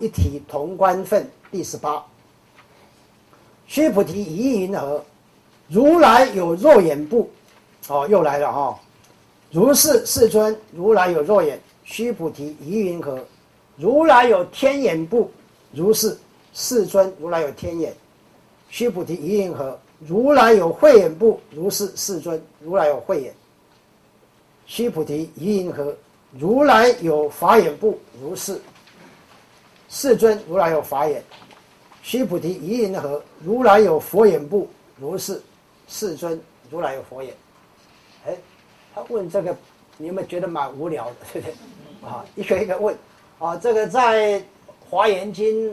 一体同观分第十八。须菩提，疑云何？如来有肉眼不？哦，又来了哈！如是世尊，如来有肉眼。须菩提，疑云何？如来有天眼不？如是世尊，如来有天眼。须菩提，疑云何？如来有慧眼不？如是世尊，如来有慧眼。须菩提，疑云何？如来有法眼不？如是世尊，如来有法眼。须菩提，疑云何？如来有佛眼不？如是世尊，如来有佛眼。哎，他问这个，你有没有觉得蛮无聊的？对不对？啊，一个一个问。啊，这个在《华严经》，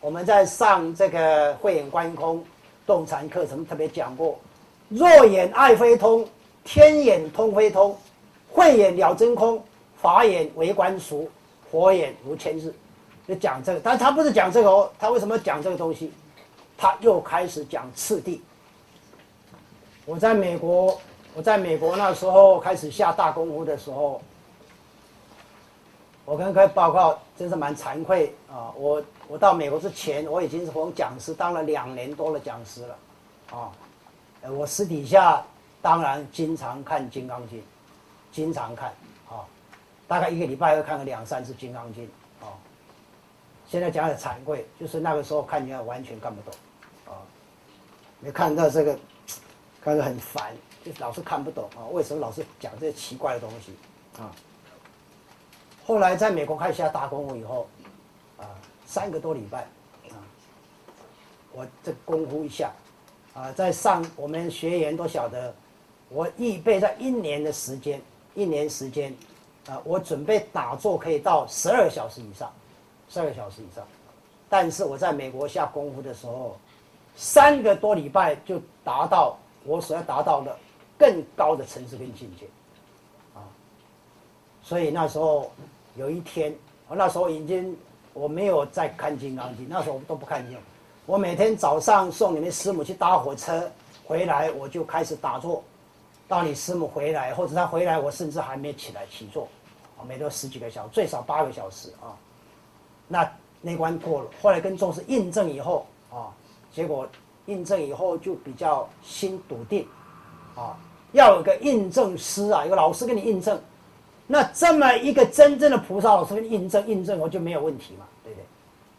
我们在上这个慧眼观空洞禅课程特别讲过：若眼爱非通，天眼通非通，慧眼了真空，法眼为观俗，佛眼如千日。讲这个，但他不是讲这个哦，他为什么讲这个东西？他又开始讲次第。我在美国，我在美国那时候开始下大功夫的时候。我跟各位报告，真是蛮惭愧啊！我我到美国之前，我已经是从讲师当了两年多的讲师了，啊，我私底下当然经常看《金刚经》，经常看啊，大概一个礼拜会看个两三次《金刚经》啊。现在讲的惭愧，就是那个时候看起来完全看不懂，啊，没看到这个，看着很烦，就老是看不懂啊，为什么老是讲这些奇怪的东西啊？后来在美国开始下大功夫以后，啊，三个多礼拜，啊，我这功夫一下，啊，在上我们学员都晓得，我预备在一年的时间，一年时间，啊，我准备打坐可以到十二小时以上，三个小时以上，但是我在美国下功夫的时候，三个多礼拜就达到我所要达到的更高的层次跟境界，啊，所以那时候。有一天，我那时候已经我没有在看《金刚经》，那时候我都不看经。我每天早上送你们师母去搭火车，回来我就开始打坐，到你师母回来或者他回来，我甚至还没起来起坐，我，每天十几个小时，最少八个小时啊。那那关过了，后来跟众师印证以后啊，结果印证以后就比较心笃定，啊，要有个印证师啊，有个老师给你印证。那这么一个真正的菩萨老师跟你印证印证，我就没有问题嘛，对不对？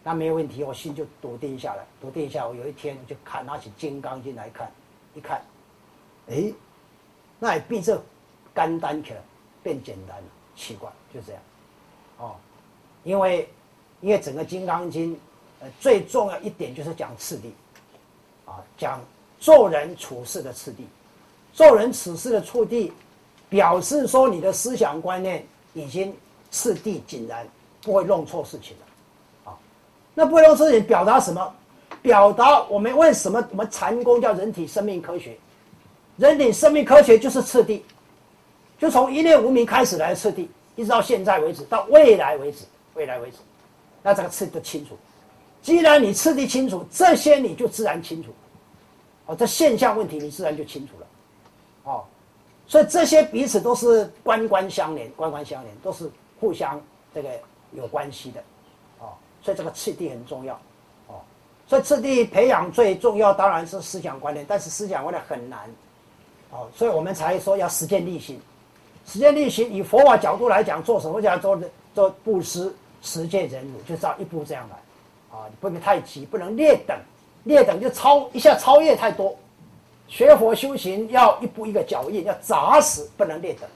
那没有问题，我心就笃定下来，笃定下。我有一天就看拿起《金刚经》来看，一看，哎，那也比这干单起来变简单了，奇怪，就这样，哦，因为因为整个《金刚经》呃最重要一点就是讲次第，啊，讲做人处事的次第，做人处事的处第。表示说你的思想观念已经次第井然，不会弄错事情了，啊，那不会弄错事情，表达什么？表达我们为什么我们禅功叫人体生命科学？人体生命科学就是次第，就从一念无明开始来次第，一直到现在为止，到未来为止，未来为止，那这个次第清楚。既然你次第清楚，这些你就自然清楚，哦，这现象问题你自然就清楚了，哦。所以这些彼此都是官官相连，官官相连都是互相这个有关系的，哦，所以这个次第很重要，哦，所以次第培养最重要当然是思想观念，但是思想观念很难，哦，所以我们才说要实践力行，实践力行以佛法角度来讲，做什么叫做做布施、实践人物，就照一步这样来，啊，你不能太急，不能劣等，劣等就超一下超越太多。学佛修行要一步一个脚印，要扎实，不能劣等，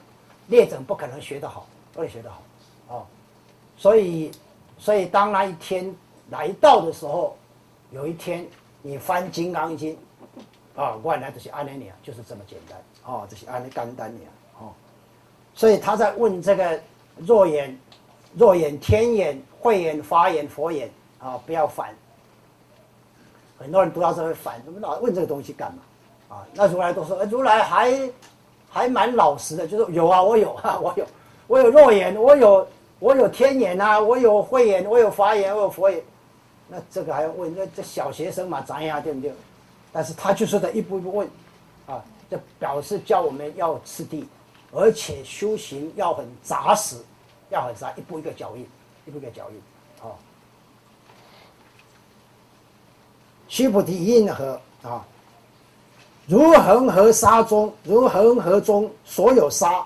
劣等不可能学得好，不会学得好，哦，所以，所以当那一天来到的时候，有一天你翻《金刚经》，啊，外来这些阿弥尼就是这么简单，哦，这些阿弥干丹尼啊，所以他在问这个若眼、若眼、天眼、慧眼、法眼、佛眼，啊，不要烦，很多人读到这会烦，怎么老问这个东西干嘛？啊，那如来都说，如来还还蛮老实的，就是有啊，我有啊，我有，我有肉眼，我有我有天眼啊，我有慧眼，我有法眼，我有佛眼。那这个还要问？那这小学生嘛，咱呀，对不对？但是他就是在一步一步问，啊，这表示教我们要次第，而且修行要很扎实，要很杀，一步一个脚印，一步一个脚印，哦。须菩提应和啊、如恒河沙中，如恒河中所有沙，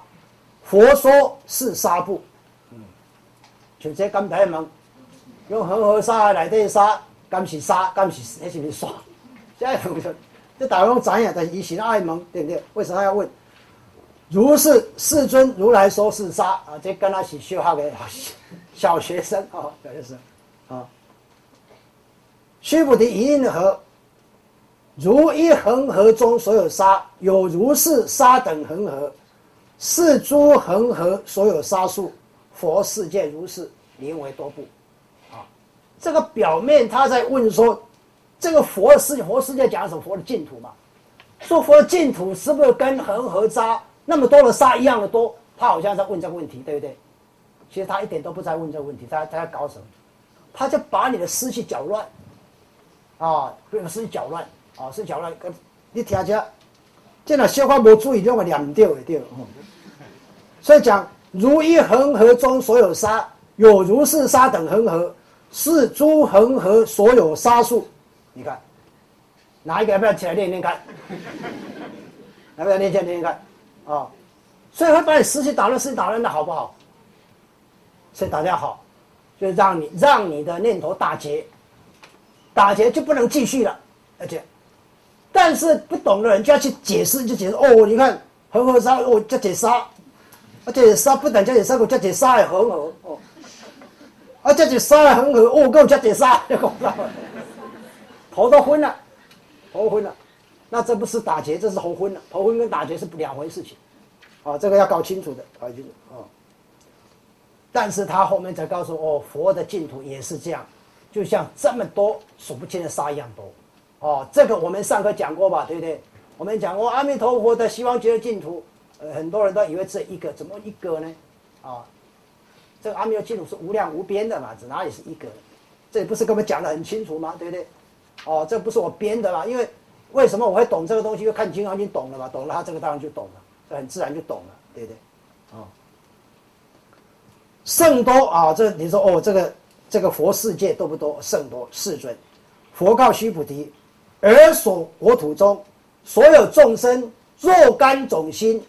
佛说是沙布，嗯，就这刚才们用恒河沙来对沙，敢是沙，敢是那是不是沙？现在同学，这打用展演的，以前爱蒙对不对？为什么要问？如是世尊如来说是沙啊，这跟他起修好的小学生啊，小学生啊。须菩提一应何？如一恒河中所有沙，有如是沙等恒河，是诸恒河所有沙数，佛世界如是，名为多部。啊，这个表面他在问说，这个佛世佛世界讲什么？佛的净土嘛。说佛净土是不是跟恒河沙那么多的沙一样的多？他好像在问这个问题，对不对？其实他一点都不在问这个问题，他他在搞什么？他就把你的思绪搅乱，啊，把思绪搅乱。哦，是讲了，你听下，这若小可无注意，你会念唔对会对。所以讲，如一恒河中所有沙，有如是沙等恒河，是诸恒河所有沙数。你看，哪一个要不要起来练练看？要不要练练练练看？啊，所以会把你思绪打乱，思绪打乱的好不好？所以大家好，就让你让你的念头打结，打结就不能继续了，而且。但是不懂的人就要去解释，就解释哦，你看恒河沙哦，叫解沙，啊解沙不等叫解沙，我叫解沙也恒河哦，啊叫解沙的恒河哦，够叫解沙，头都昏了，头昏了，那这不是打劫，这是头昏了，头昏跟打劫是两回事情，啊，这个要搞清楚的，搞清楚啊。但是他后面才告诉我，佛的净土也是这样，就像这么多数不清的沙一样多。哦，这个我们上课讲过吧，对不对？我们讲过阿弥陀佛的西方极乐净土，呃，很多人都以为这一个，怎么一个呢？啊，这个阿弥陀净土是无量无边的嘛，这哪里是一个？这不是跟我们讲的很清楚吗？对不对？哦，这不是我编的啦，因为为什么我会懂这个东西？就看《金刚经》懂了嘛，懂了，他这个当然就懂了，这很自然就懂了，对不对？啊，甚多啊，这你说哦，这个这个佛世界多不多？甚多，世尊，佛告须菩提。而所国土中，所有众生若干种心，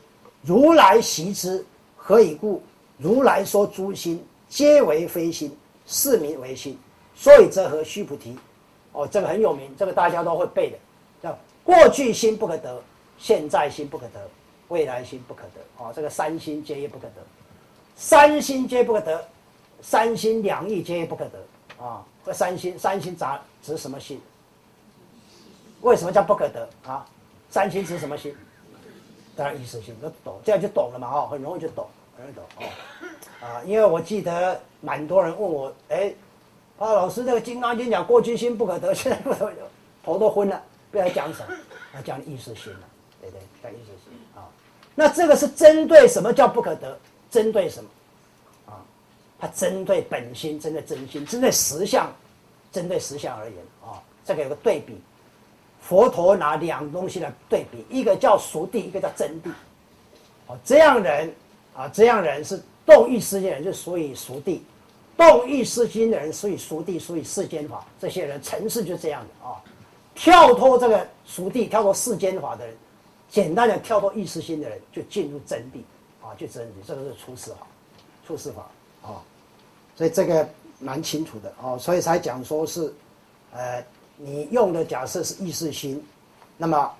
如来习之，何以故？如来说诸心，皆为非心，是名为心。所以则何须菩提？哦，这个很有名，这个大家都会背的，叫过去心不可得，现在心不可得，未来心不可得。哦，这个三心皆不可得，三心皆不可得，三心两意皆不可得。啊，这三心，三心杂指什么心？为什么叫不可得啊？三心指什么心？当然意识心，都懂，这样就懂了嘛，哦，很容易就懂，很容易懂哦。啊，因为我记得蛮多人问我，哎，啊老师，这个《金刚经》讲过去心不可得，现在不可得头都昏了，不要讲什么，要讲意识心了，对对？讲意识心啊。那这个是针对什么叫不可得？针对什么？啊，它针对本心，针对真心，针对实相，针对实相而言啊，这个有个对比。佛陀拿两东西来对比，一个叫熟地，一个叫真谛。哦，这样人啊，这样人是动意识间人，就属于熟地；动意识心的人属于熟地，属于世间法。这些人层次就这样的啊，跳脱这个熟地，跳脱世间法的人，简单的跳脱意识心的人，就进入真谛啊，就真谛。这个是出世法，出世法啊，所以这个蛮清楚的哦，所以才讲说是，呃。你用的假设是意识心，那么，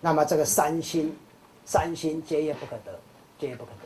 那么这个三心，三心皆业不可得，皆业不可得，